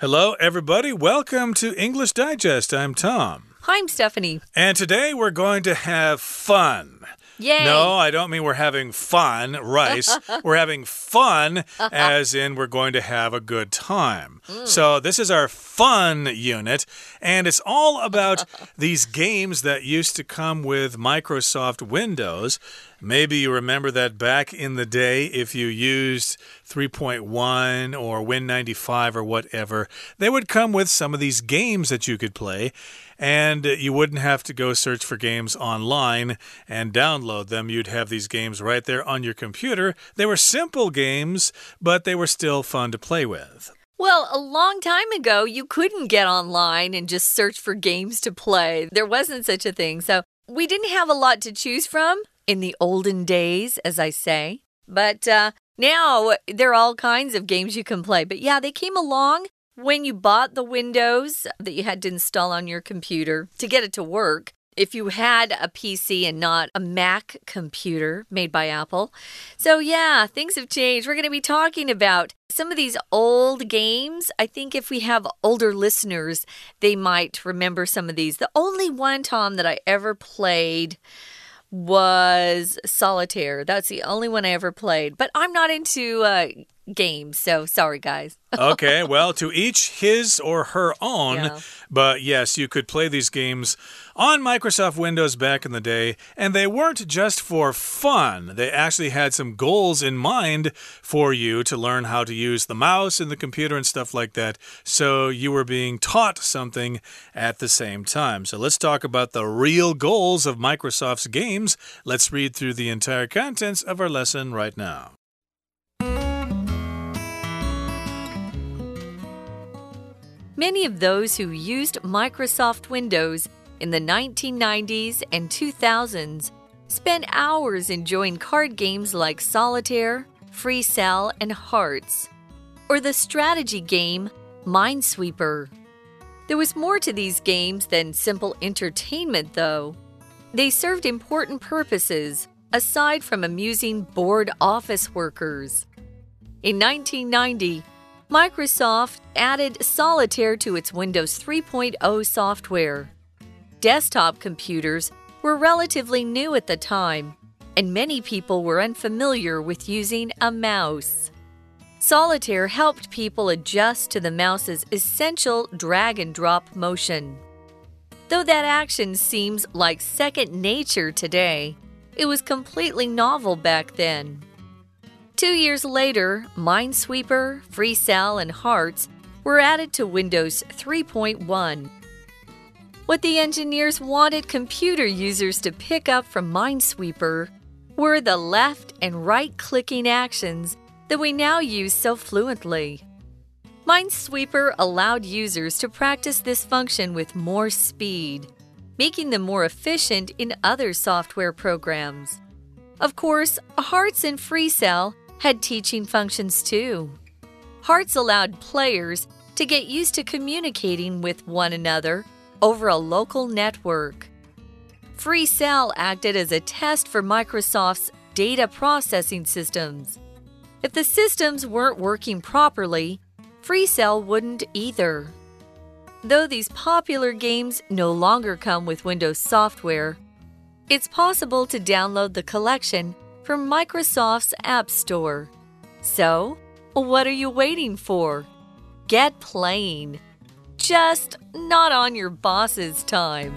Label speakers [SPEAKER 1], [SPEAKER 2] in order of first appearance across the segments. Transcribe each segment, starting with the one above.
[SPEAKER 1] Hello, everybody. Welcome to English Digest. I'm Tom.
[SPEAKER 2] Hi, I'm Stephanie.
[SPEAKER 1] And today we're going to have fun.
[SPEAKER 2] Yay!
[SPEAKER 1] No, I don't mean we're having fun, rice. we're having fun, as in we're going to have a good time. Mm. So, this is our fun unit, and it's all about these games that used to come with Microsoft Windows. Maybe you remember that back in the day, if you used 3.1 or Win95 or whatever, they would come with some of these games that you could play, and you wouldn't have to go search for games online and download them. You'd have these games right there on your computer. They were simple games, but they were still fun to play with.
[SPEAKER 2] Well, a long time ago, you couldn't get online and just search for games to play. There wasn't such a thing. So we didn't have a lot to choose from in the olden days, as I say. But uh, now there are all kinds of games you can play. But yeah, they came along when you bought the Windows that you had to install on your computer to get it to work. If you had a PC and not a Mac computer made by Apple. So, yeah, things have changed. We're going to be talking about some of these old games. I think if we have older listeners, they might remember some of these. The only one, Tom, that I ever played was Solitaire. That's the only one I ever played. But I'm not into uh, games, so sorry, guys.
[SPEAKER 1] okay, well, to each his or her own. Yeah. But yes, you could play these games on Microsoft Windows back in the day, and they weren't just for fun. They actually had some goals in mind for you to learn how to use the mouse and the computer and stuff like that. So you were being taught something at the same time. So let's talk about the real goals of Microsoft's games. Let's read through the entire contents of our lesson right now.
[SPEAKER 2] Many of those who used Microsoft Windows in the 1990s and 2000s spent hours enjoying card games like Solitaire, Free Cell, and Hearts, or the strategy game Minesweeper. There was more to these games than simple entertainment, though. They served important purposes aside from amusing bored office workers. In 1990, Microsoft added Solitaire to its Windows 3.0 software. Desktop computers were relatively new at the time, and many people were unfamiliar with using a mouse. Solitaire helped people adjust to the mouse's essential drag and drop motion. Though that action seems like second nature today, it was completely novel back then. Two years later, Minesweeper, FreeCell, and Hearts were added to Windows 3.1. What the engineers wanted computer users to pick up from Minesweeper were the left and right clicking actions that we now use so fluently. Minesweeper allowed users to practice this function with more speed, making them more efficient in other software programs. Of course, Hearts and FreeCell had teaching functions too. Hearts allowed players to get used to communicating with one another over a local network. FreeCell acted as a test for Microsoft's data processing systems. If the systems weren't working properly, FreeCell wouldn't either. Though these popular games no longer come with Windows software, it's possible to download the collection from Microsoft's App Store. So, what are you waiting for? Get playing. Just not on your boss's time.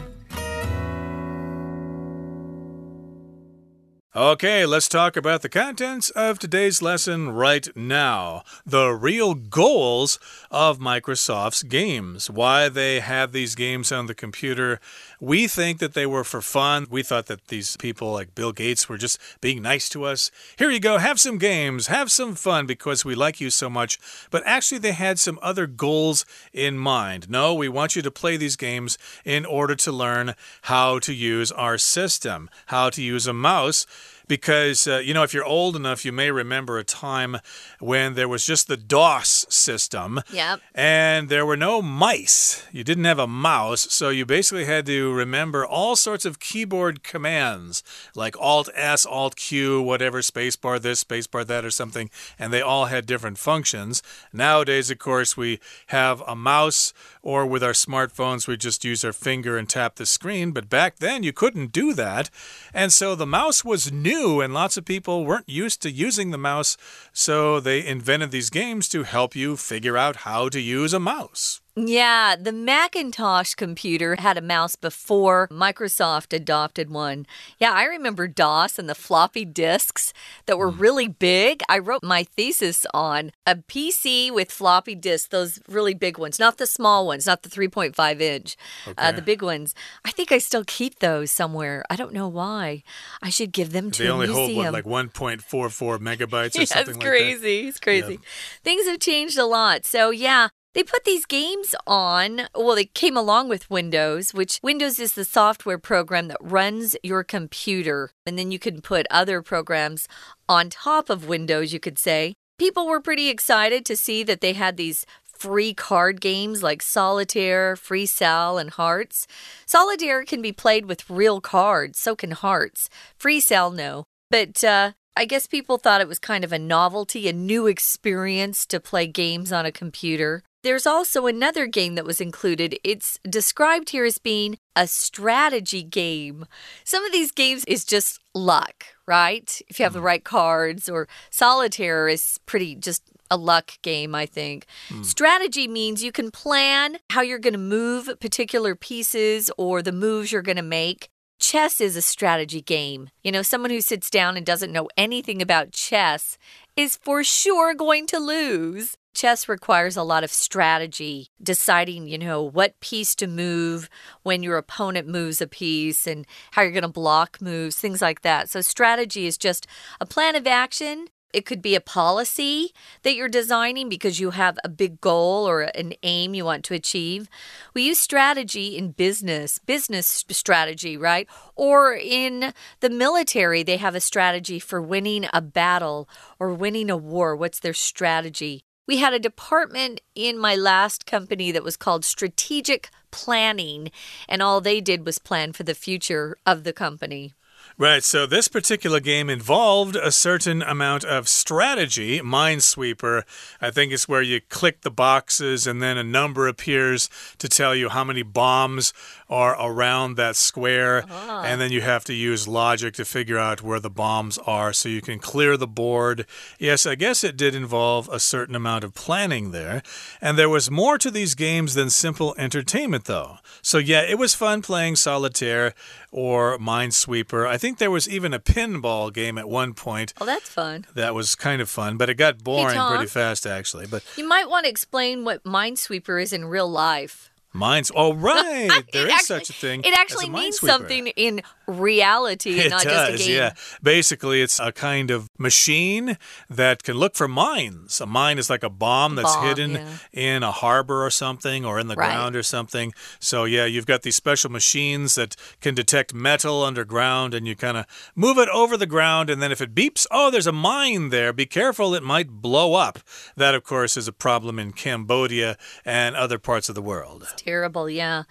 [SPEAKER 1] Okay, let's talk about the contents of today's lesson right now. The real goals of Microsoft's games. Why they have these games on the computer we think that they were for fun. We thought that these people like Bill Gates were just being nice to us. Here you go, have some games, have some fun because we like you so much. But actually, they had some other goals in mind. No, we want you to play these games in order to learn how to use our system, how to use a mouse because, uh, you know, if you're old enough, you may remember a time when there was just the DOS system.
[SPEAKER 2] Yep.
[SPEAKER 1] And there were no mice. You didn't have a mouse. So you basically had to remember all sorts of keyboard commands like Alt S, Alt Q, whatever, spacebar this, spacebar that, or something. And they all had different functions. Nowadays, of course, we have a mouse, or with our smartphones, we just use our finger and tap the screen. But back then, you couldn't do that. And so the mouse was new, and lots of people weren't used to using the mouse. So they invented these games to help you figure out how to use a mouse.
[SPEAKER 2] Yeah, the Macintosh computer had a mouse before Microsoft adopted one. Yeah, I remember DOS and the floppy disks that were really big. I wrote my thesis on a PC with floppy disks, those really big ones, not the small ones, not the 3.5 inch,
[SPEAKER 1] Okay.
[SPEAKER 2] uh, the big ones. I think I still keep those somewhere. I don't know why. I should give them to
[SPEAKER 1] They
[SPEAKER 2] a
[SPEAKER 1] only hold what, like 1.44 megabytes or
[SPEAKER 2] yeah,
[SPEAKER 1] something
[SPEAKER 2] it's
[SPEAKER 1] like
[SPEAKER 2] crazy. It's crazy. Things have changed a lot. So, yeah. They put these games on, well, they came along with Windows, which Windows is the software program that runs your computer. And then you can put other programs on top of Windows, you could say. People were pretty excited to see that they had these free card games like Solitaire, Free Cell, and Hearts. Solitaire can be played with real cards, so can Hearts. Free Cell, no. But uh, I guess people thought it was kind of a novelty, a new experience to play games on a computer. There's also another game that was included. It's described here as being a strategy game. Some of these games is just luck, right? If you have the mm. right cards, or solitaire is pretty just a luck game, I think. Mm. Strategy means you can plan how you're going to move particular pieces or the moves you're going to make. Chess is a strategy game. You know, someone who sits down and doesn't know anything about chess is for sure going to lose. Chess requires a lot of strategy, deciding, you know, what piece to move when your opponent moves a piece and how you're going to block moves, things like that. So, strategy is just a plan of action it could be a policy that you're designing because you have a big goal or an aim you want to achieve. We use strategy in business, business strategy, right? Or in the military, they have a strategy for winning a battle or winning a war. What's their strategy? We had a department in my last company that was called strategic planning, and all they did was plan for the future of the company.
[SPEAKER 1] Right, so this particular game involved a certain amount of strategy. Minesweeper, I think, is where you click the boxes and then a number appears to tell you how many bombs are around that square. Uh-huh. And then you have to use logic to figure out where the bombs are so you can clear the board. Yes, I guess it did involve a certain amount of planning there. And there was more to these games than simple entertainment, though. So, yeah, it was fun playing solitaire or Minesweeper. I think there was even a pinball game at one point
[SPEAKER 2] Oh, that's fun.
[SPEAKER 1] that was kind of fun, but it got boring
[SPEAKER 2] Tom.
[SPEAKER 1] pretty fast, actually. But
[SPEAKER 2] You might want to explain what Minesweeper is in real life.
[SPEAKER 1] Mines, oh, right, there
[SPEAKER 2] actually-
[SPEAKER 1] such a thing.
[SPEAKER 2] It
[SPEAKER 1] as a
[SPEAKER 2] actually means something in reality
[SPEAKER 1] It
[SPEAKER 2] not
[SPEAKER 1] does,
[SPEAKER 2] just a game.
[SPEAKER 1] yeah. Basically, it's a kind of machine that can look for mines. A mine is like a bomb that's
[SPEAKER 2] Bomb,
[SPEAKER 1] hidden
[SPEAKER 2] yeah.
[SPEAKER 1] in a harbor or something, or in the
[SPEAKER 2] Right.
[SPEAKER 1] ground or something. So, yeah, you've got these special machines that can detect metal underground, and you kind of move it over the ground, and then if it beeps, oh, there's a mine there. Be careful, it might blow up. That, of course, is a problem in Cambodia and other parts of the world.
[SPEAKER 2] Terrible, yeah.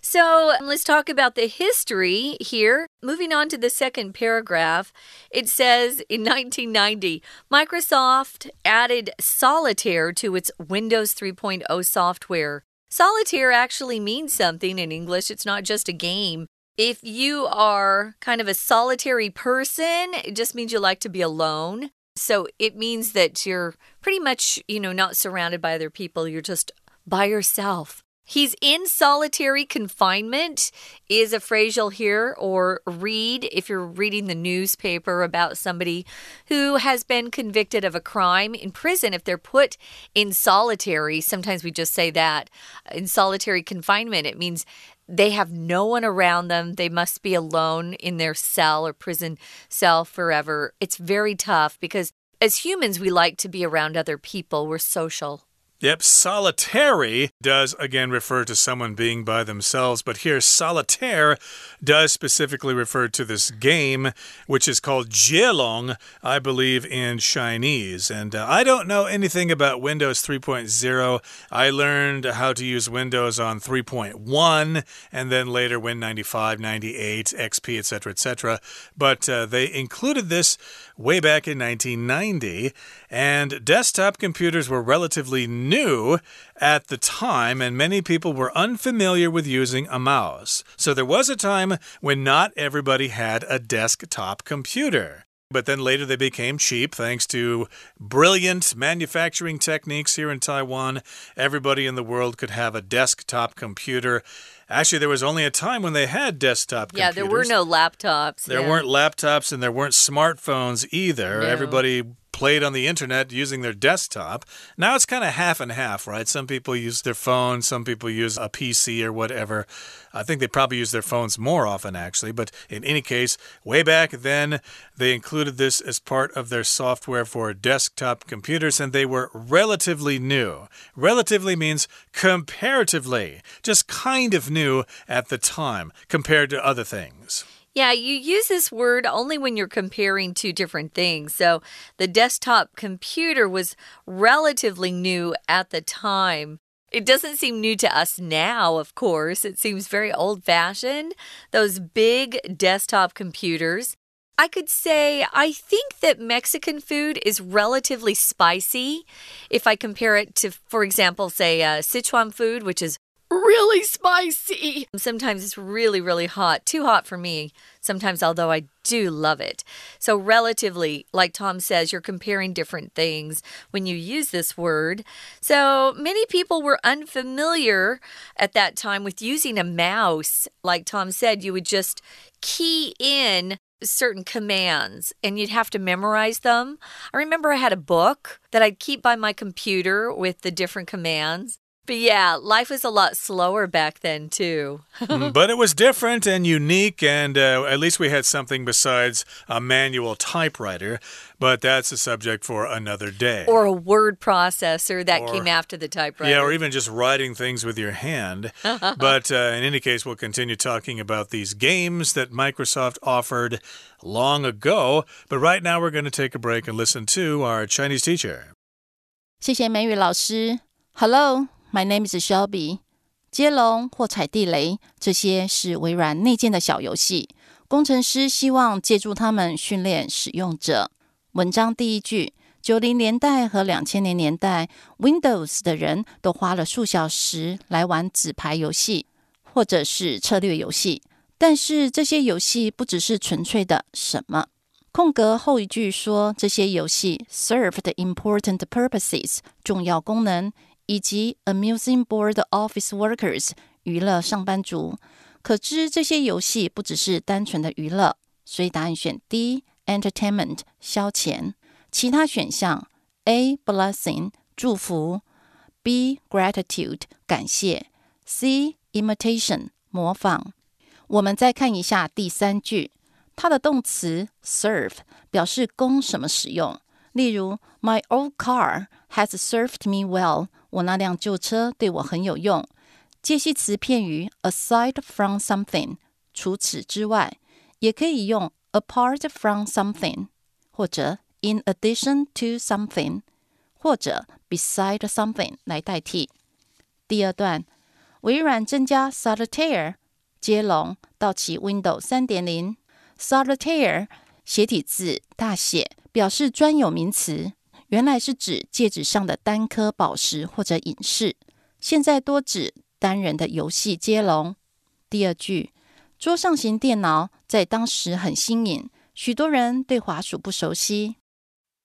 [SPEAKER 2] So let's talk about the history here. Moving on to the second paragraph, it says in 1990, Microsoft added Solitaire to its Windows 3.0 software. Solitaire actually means something in English, it's not just a game. If you are kind of a solitary person, it just means you like to be alone. So it means that you're pretty much, you know, not surrounded by other people. You're just by yourself. He's in solitary confinement is a phrase you'll hear or read if you're reading the newspaper about somebody who has been convicted of a crime in prison. If they're put in solitary, sometimes we just say that in solitary confinement, it means they have no one around them. They must be alone in their cell or prison cell forever. It's very tough because as humans, we like to be around other people, we're social.
[SPEAKER 1] Yep, solitary does again refer to someone being by themselves, but here solitaire does specifically refer to this game, which is called Jielong, I believe, in Chinese. And uh, I don't know anything about Windows 3.0. I learned how to use Windows on 3.1 and then later Win 95, 98, XP, etc., etc. But uh, they included this way back in 1990, and desktop computers were relatively new at the time, and many people were unfamiliar with using a mouse. So there was a time when not everybody had a desktop computer. But then later they became cheap thanks to brilliant manufacturing techniques here in Taiwan. Everybody in the world could have a desktop computer. Actually, there was only a time when they had desktop
[SPEAKER 2] yeah,
[SPEAKER 1] computers.
[SPEAKER 2] there were no laptops.
[SPEAKER 1] There
[SPEAKER 2] yeah.
[SPEAKER 1] weren't laptops and there weren't smartphones either.
[SPEAKER 2] No.
[SPEAKER 1] Everybody played on the internet using their desktop. Now it's kind of half and half, right? Some people use their phone, some people use a PC or whatever. I think they probably use their phones more often, actually. But in any case, way back then, they included this as part of their software for desktop computers, and they were relatively new. Relatively means comparatively, just kind of new at the time compared to other things.
[SPEAKER 2] Yeah, you use this word only when you're comparing two different things. So the desktop computer was relatively new at the time. It doesn't seem new to us now, of course. It seems very old fashioned. Those big desktop computers. I could say I think that Mexican food is relatively spicy if I compare it to, for example, say uh, Sichuan food, which is really spicy. Sometimes it's really, really hot. Too hot for me sometimes, although I do love it. So, relatively, like Tom says, you're comparing different things when you use this word. So, many people were unfamiliar at that time with using a mouse. Like Tom said, you would just key in certain commands and you'd have to memorize them. I remember I had a book that I'd keep by my computer with the different commands. But yeah, life was a lot slower back then, too.
[SPEAKER 1] Mm, but it was different and unique, and uh, at least we had something besides a manual typewriter. But that's a subject for another day.
[SPEAKER 2] Or a word processor that
[SPEAKER 1] Or-
[SPEAKER 2] came after the typewriter.
[SPEAKER 1] Yeah, or even just writing things with your hand. but uh, in any case, we'll continue talking about these games that Microsoft offered long ago. But right now, we're going to take a break and listen to our Chinese teacher.
[SPEAKER 3] 谢谢美语老师。Hello, My name is Shelby。接龙或踩地雷，这些是微软内建的小游戏。工程师希望借助它们训练使用者。文章第一句：九零年代和两千年年代，Windows 的人都花了数小时来玩纸牌游戏，或者是策略游戏。但是这些游戏不只是纯粹的什么。空格后一句说，这些游戏 served important purposes 重要功能，以及 amusing Board office workers 娱乐上班族。可知这些游戏不只是单纯的娱乐，所以答案选 D entertainment 消遣。其他选项 A blessing 祝福，B gratitude 感谢，C imitation 模仿。我们再看一下第三句，它的动词 serve 表示供什么使用。例如，My old car has served me well。我那辆旧车对我很有用。介系词片语 aside from something，除此之外，也可以用 apart from something，或者 in addition to something，或者 beside something 来代替。第二段，微软增加 Solitaire 接龙到其 Windows 三点零。Solitaire 斜体字大写，表示专有名词，原来是指戒指上的单颗宝石或者隐士，现在多指单人的游戏接龙。第二句，桌上型电脑在当时很新颖，许多人对滑鼠不熟悉。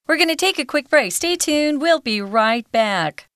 [SPEAKER 2] We're going to take a quick break. Stay tuned. We'll be right back.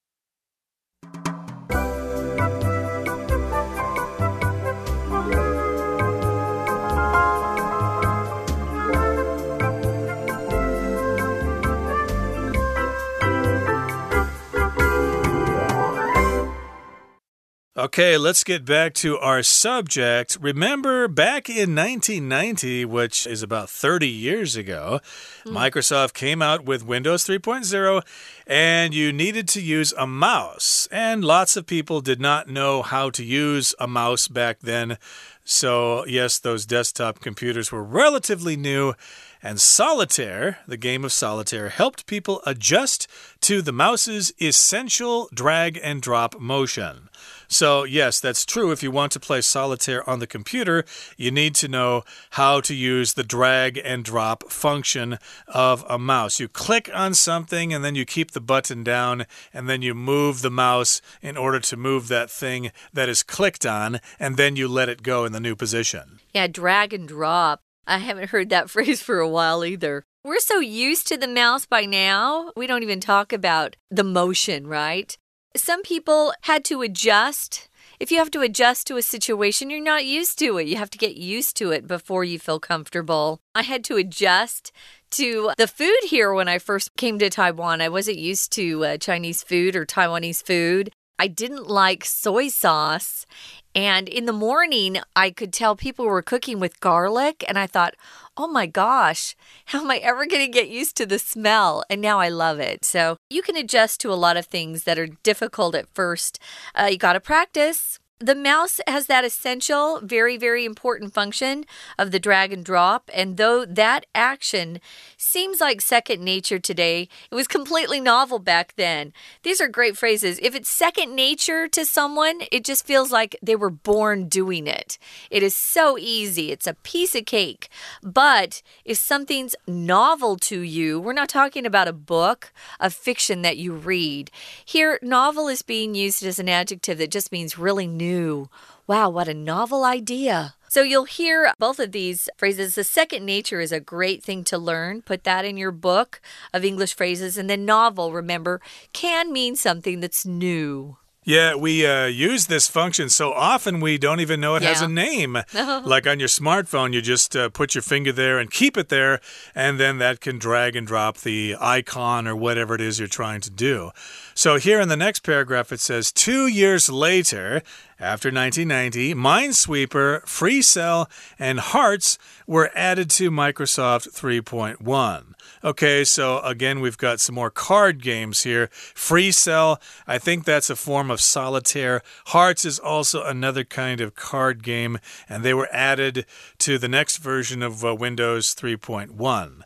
[SPEAKER 1] Okay, let's get back to our subject. Remember, back in 1990, which is about 30 years ago, mm. Microsoft came out with Windows 3.0 and you needed to use a mouse. And lots of people did not know how to use a mouse back then. So, yes, those desktop computers were relatively new. And Solitaire, the game of Solitaire, helped people adjust to the mouse's essential drag and drop motion. So, yes, that's true. If you want to play solitaire on the computer, you need to know how to use the drag and drop function of a mouse. You click on something and then you keep the button down and then you move the mouse in order to move that thing that is clicked on and then you let it go in the new position.
[SPEAKER 2] Yeah, drag and drop. I haven't heard that phrase for a while either. We're so used to the mouse by now, we don't even talk about the motion, right? Some people had to adjust. If you have to adjust to a situation, you're not used to it. You have to get used to it before you feel comfortable. I had to adjust to the food here when I first came to Taiwan. I wasn't used to uh, Chinese food or Taiwanese food. I didn't like soy sauce. And in the morning, I could tell people were cooking with garlic. And I thought, oh my gosh, how am I ever going to get used to the smell? And now I love it. So you can adjust to a lot of things that are difficult at first. Uh, you got to practice the mouse has that essential, very, very important function of the drag and drop. And though that action seems like second nature today, it was completely novel back then. These are great phrases. If it's second nature to someone, it just feels like they were born doing it. It is so easy, it's a piece of cake. But if something's novel to you, we're not talking about a book, a fiction that you read. Here, novel is being used as an adjective that just means really new. Wow, what a novel idea. So you'll hear both of these phrases. The second nature is a great thing to learn. Put that in your book of English phrases. And then novel, remember, can mean something that's new.
[SPEAKER 1] Yeah, we uh, use this function so often we don't even know it yeah. has a name. like on your smartphone, you just uh, put your finger there and keep it there, and then that can drag and drop the icon or whatever it is you're trying to do. So here in the next paragraph, it says two years later, after 1990, Minesweeper, FreeCell, and Hearts were added to Microsoft 3.1. Okay, so again, we've got some more card games here. FreeCell, I think that's a form of solitaire. Hearts is also another kind of card game, and they were added to the next version of uh, Windows 3.1.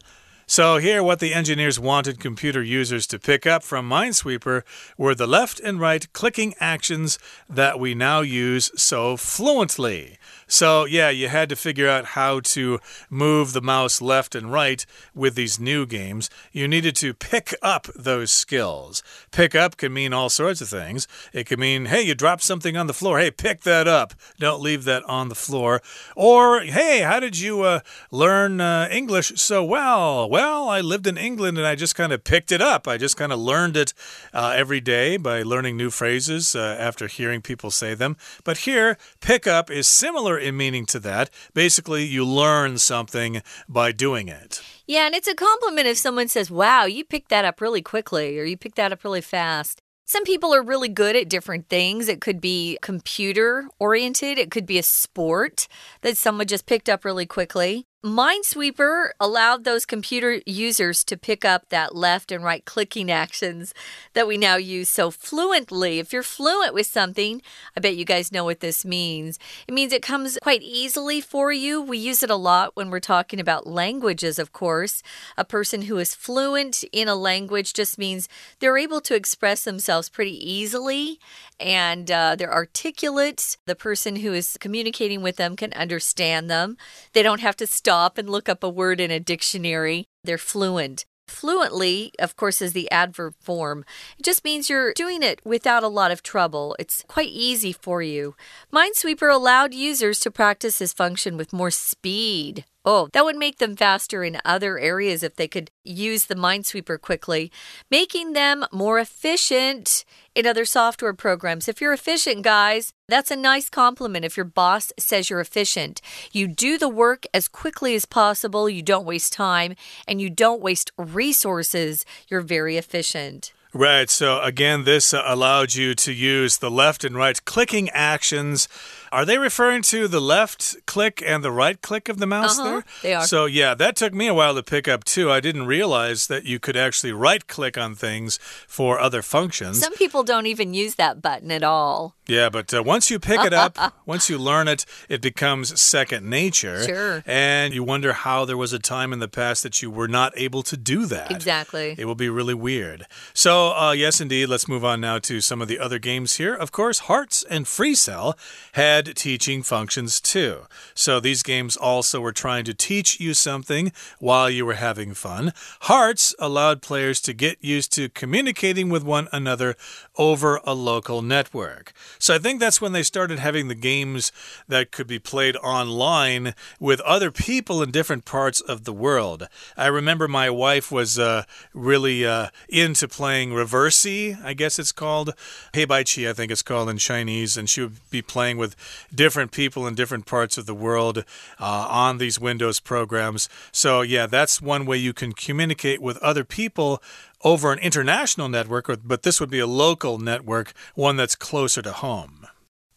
[SPEAKER 1] So, here, what the engineers wanted computer users to pick up from Minesweeper were the left and right clicking actions that we now use so fluently. So, yeah, you had to figure out how to move the mouse left and right with these new games. You needed to pick up those skills. Pick up can mean all sorts of things. It could mean, hey, you dropped something on the floor. Hey, pick that up. Don't leave that on the floor. Or, hey, how did you uh, learn uh, English so well? Well, I lived in England and I just kind of picked it up. I just kind of learned it uh, every day by learning new phrases uh, after hearing people say them. But here, pick up is similar similar in meaning to that. Basically, you learn something by doing it.
[SPEAKER 2] Yeah, and it's a compliment if someone says, Wow, you picked that up really quickly, or you picked that up really fast. Some people are really good at different things. It could be computer oriented, it could be a sport that someone just picked up really quickly. Minesweeper allowed those computer users to pick up that left and right clicking actions that we now use so fluently. If you're fluent with something, I bet you guys know what this means. It means it comes quite easily for you. We use it a lot when we're talking about languages, of course. A person who is fluent in a language just means they're able to express themselves pretty easily and uh, they're articulate. The person who is communicating with them can understand them. They don't have to stop and look up a word in a dictionary. They're fluent. Fluently, of course, is the adverb form. It just means you're doing it without a lot of trouble. It's quite easy for you. Minesweeper allowed users to practice this function with more speed. Oh, that would make them faster in other areas if they could use the Minesweeper quickly, making them more efficient in other software programs. If you're efficient, guys, that's a nice compliment if your boss says you're efficient. You do the work as quickly as possible, you don't waste time, and you don't waste resources. You're very efficient.
[SPEAKER 1] Right. So again, this allowed you to use the left and right clicking actions. Are they referring to the left click and the right click of the mouse
[SPEAKER 2] Uh -huh,
[SPEAKER 1] there?
[SPEAKER 2] They are.
[SPEAKER 1] So, yeah, that took me a while to pick up too. I didn't realize that you could actually right click on things for other functions.
[SPEAKER 2] Some people don't even use that button at all.
[SPEAKER 1] Yeah, but uh, once you pick it up, once you learn it, it becomes second nature.
[SPEAKER 2] Sure.
[SPEAKER 1] And you wonder how there was a time in the past that you were not able to do that.
[SPEAKER 2] Exactly.
[SPEAKER 1] It will be really weird. So, uh, yes, indeed. Let's move on now to some of the other games here. Of course, Hearts and Free Cell had teaching functions too. So, these games also were trying to teach you something while you were having fun. Hearts allowed players to get used to communicating with one another over a local network. So I think that's when they started having the games that could be played online with other people in different parts of the world. I remember my wife was uh, really uh, into playing Reversi, I guess it's called. Heibaiqi, I think it's called in Chinese. And she would be playing with different people in different parts of the world uh, on these Windows programs. So, yeah, that's one way you can communicate with other people over an international network, but this would be a local network, one that's closer to home.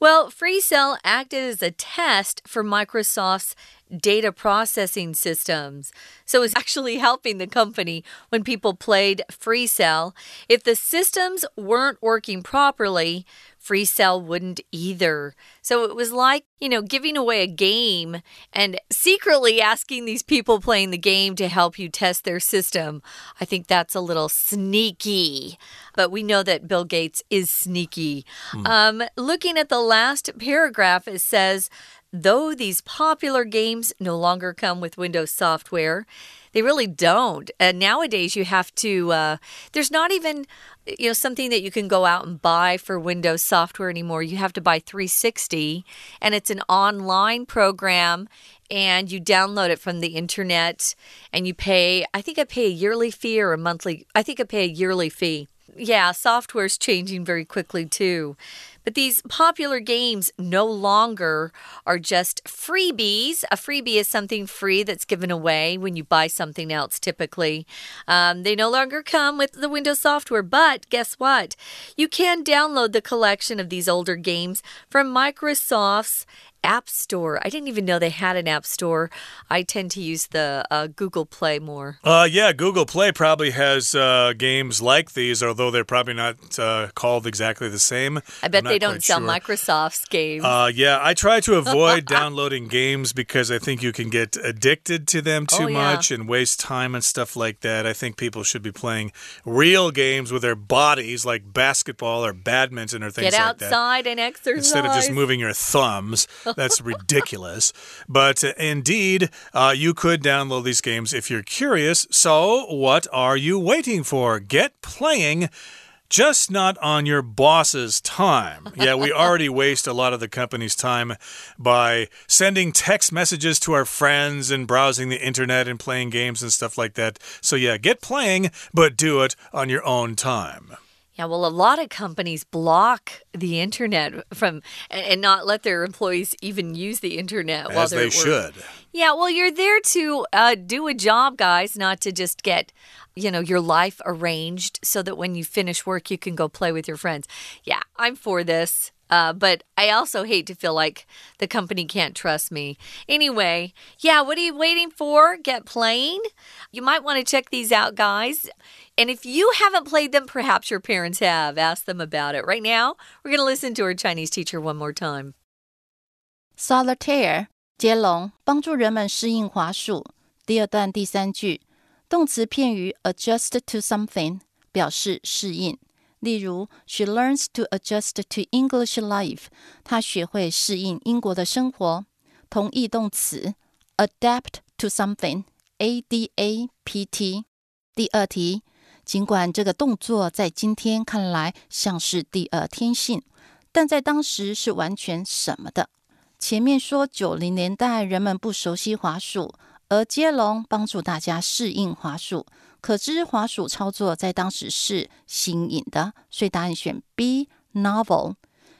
[SPEAKER 2] Well, FreeCell acted as a test for Microsoft's data processing systems. So it's actually helping the company when people played FreeCell. If the systems weren't working properly, FreeCell wouldn't either. So it was like, you know, giving away a game and secretly asking these people playing the game to help you test their system. I think that's a little sneaky. But we know that Bill Gates is sneaky. Hmm. Um, looking at the last paragraph, it says, Though these popular games no longer come with Windows software, they really don't. And nowadays, you have to, uh, there's not even, you know, something that you can go out and buy for Windows software anymore. You have to buy 360, and it's an online program, and you download it from the internet, and you pay, I think I pay a yearly fee or a monthly, I think I pay a yearly fee. Yeah, software's changing very quickly too. But these popular games no longer are just freebies. A freebie is something free that's given away when you buy something else, typically. Um, they no longer come with the Windows software, but guess what? You can download the collection of these older games from Microsoft's App Store. I didn't even know they had an App Store. I tend to use the uh, Google Play more.
[SPEAKER 1] Uh, yeah, Google Play probably has uh, games like these, although they're probably not uh, called exactly the same.
[SPEAKER 2] I bet they don't sell
[SPEAKER 1] sure.
[SPEAKER 2] Microsoft's games.
[SPEAKER 1] Uh, yeah, I try to avoid downloading games because I think you can get addicted to them too
[SPEAKER 2] oh, yeah.
[SPEAKER 1] much and waste time and stuff like that. I think people should be playing real games with their bodies, like basketball or badminton or things
[SPEAKER 2] get
[SPEAKER 1] like that.
[SPEAKER 2] Get outside and exercise.
[SPEAKER 1] Instead of just moving your thumbs. That's ridiculous. But uh, indeed, uh, you could download these games if you're curious. So, what are you waiting for? Get playing just not on your boss's time. Yeah, we already waste a lot of the company's time by sending text messages to our friends and browsing the internet and playing games and stuff like that. So, yeah, get playing, but do it on your own time.
[SPEAKER 2] Yeah, well, a lot of companies block the internet from and not let their employees even use the internet
[SPEAKER 1] As
[SPEAKER 2] while they're
[SPEAKER 1] they should.
[SPEAKER 2] Yeah, well, you're there to uh, do a job, guys, not to just get you know your life arranged so that when you finish work you can go play with your friends. Yeah, I'm for this. Uh, but I also hate to feel like the company can't trust me. Anyway, yeah, what are you waiting for? Get playing? You might want to check these out, guys. And if you haven't played them, perhaps your parents have. Ask them about it. Right now, we're going to listen to our Chinese teacher one more time.
[SPEAKER 3] Solitaire 接龙，帮助人们适应滑鼠。第二段第三句，动词片语 adjust to something 表示适应。 例如，She learns to adjust to English life。她学会适应英国的生活。同义动词 adapt to something，a d a p t。第二题，尽管这个动作在今天看来像是第二天性，但在当时是完全什么的。前面说九零年代人们不熟悉滑鼠，而接龙帮助大家适应滑鼠。可知滑鼠操作在当时是新颖的，所以答案选 B。Novel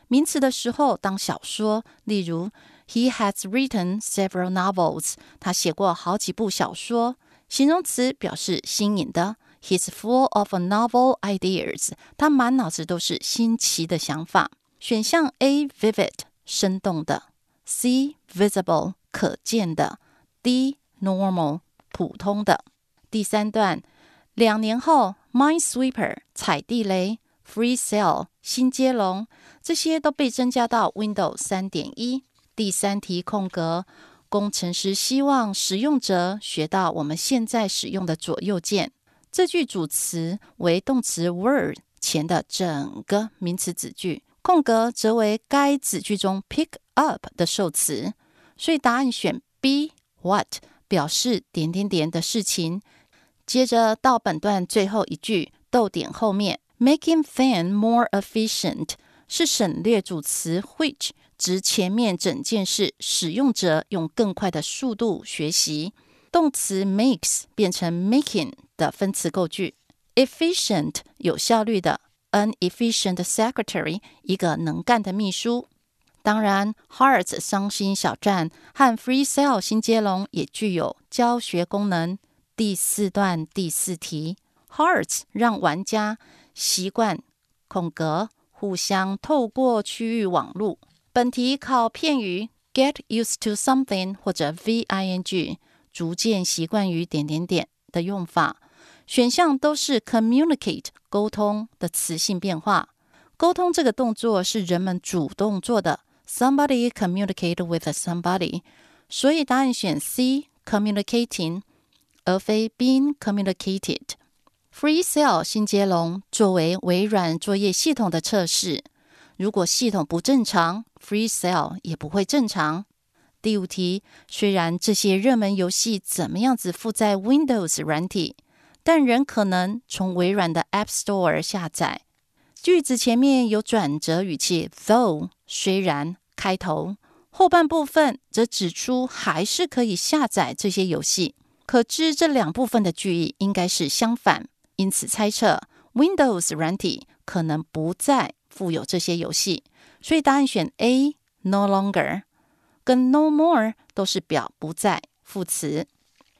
[SPEAKER 3] 名词的时候当小说，例如 He has written several novels。他写过好几部小说。形容词表示新颖的，He's full of novel ideas. 他满脑子都是新奇的想法。选项 A vivid 生动的，C visible 可见的，D normal 普通的。第三段，两年后，Minesweeper 踩地雷，FreeCell 新接龙，这些都被增加到 Windows 三点一。第三题空格，工程师希望使用者学到我们现在使用的左右键。这句主词为动词 word 前的整个名词子句，空格则为该子句中 pick up 的受词，所以答案选 B。What 表示点点点的事情。接着到本段最后一句逗点后面，making fan more efficient 是省略主词 which 指前面整件事，使用者用更快的速度学习。动词 makes 变成 making 的分词构句，efficient 有效率的，an efficient secretary 一个能干的秘书。当然，Hearts 伤心小站和 Free Cell 新接龙也具有教学功能。第四段第四题，Hearts 让玩家习惯空格互相透过区域网络。本题考片语 get used to something 或者 ving。逐渐习惯于点点点的用法，选项都是 communicate 沟通的词性变化。沟通这个动作是人们主动做的 ，somebody communicate with somebody，所以答案选 C communicating，而非 being communicated。FreeCell 新接龙作为微软作业系统的测试，如果系统不正常，FreeCell 也不会正常。第五题，虽然这些热门游戏怎么样子附在 Windows 软体，但仍可能从微软的 App Store 下载。 句子前面有转折语气，though 虽然开头，后半部分则指出还是可以下载这些游戏。可知这两部分的句意应该是相反，因此猜测 Windows 软体可能不再附有这些游戏。所以答案选 A，no longer。跟 no more 都是表不在副词。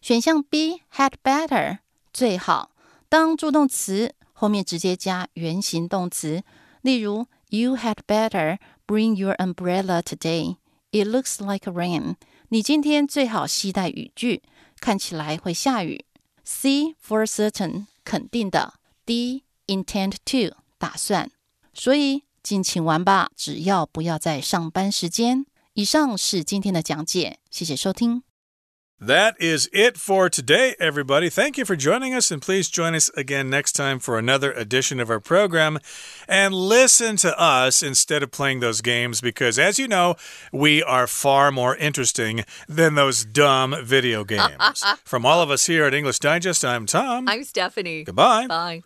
[SPEAKER 3] 选项 B had better 最好当助动词后面直接加原形动词，例如 You had better bring your umbrella today. It looks like rain. 你今天最好携带雨具，看起来会下雨。C for certain 肯定的。D intend to 打算。所以尽情玩吧，只要不要在上班时间。以上是今天的讲解，谢谢收听。
[SPEAKER 1] That is it for today, everybody. Thank you for joining us, and please join us again next time for another edition of our program. And listen to us instead of playing those games, because as you know, we are far more interesting than those dumb video games. From all of us here at English Digest, I'm Tom.
[SPEAKER 2] I'm Stephanie.
[SPEAKER 1] Goodbye.
[SPEAKER 2] Bye.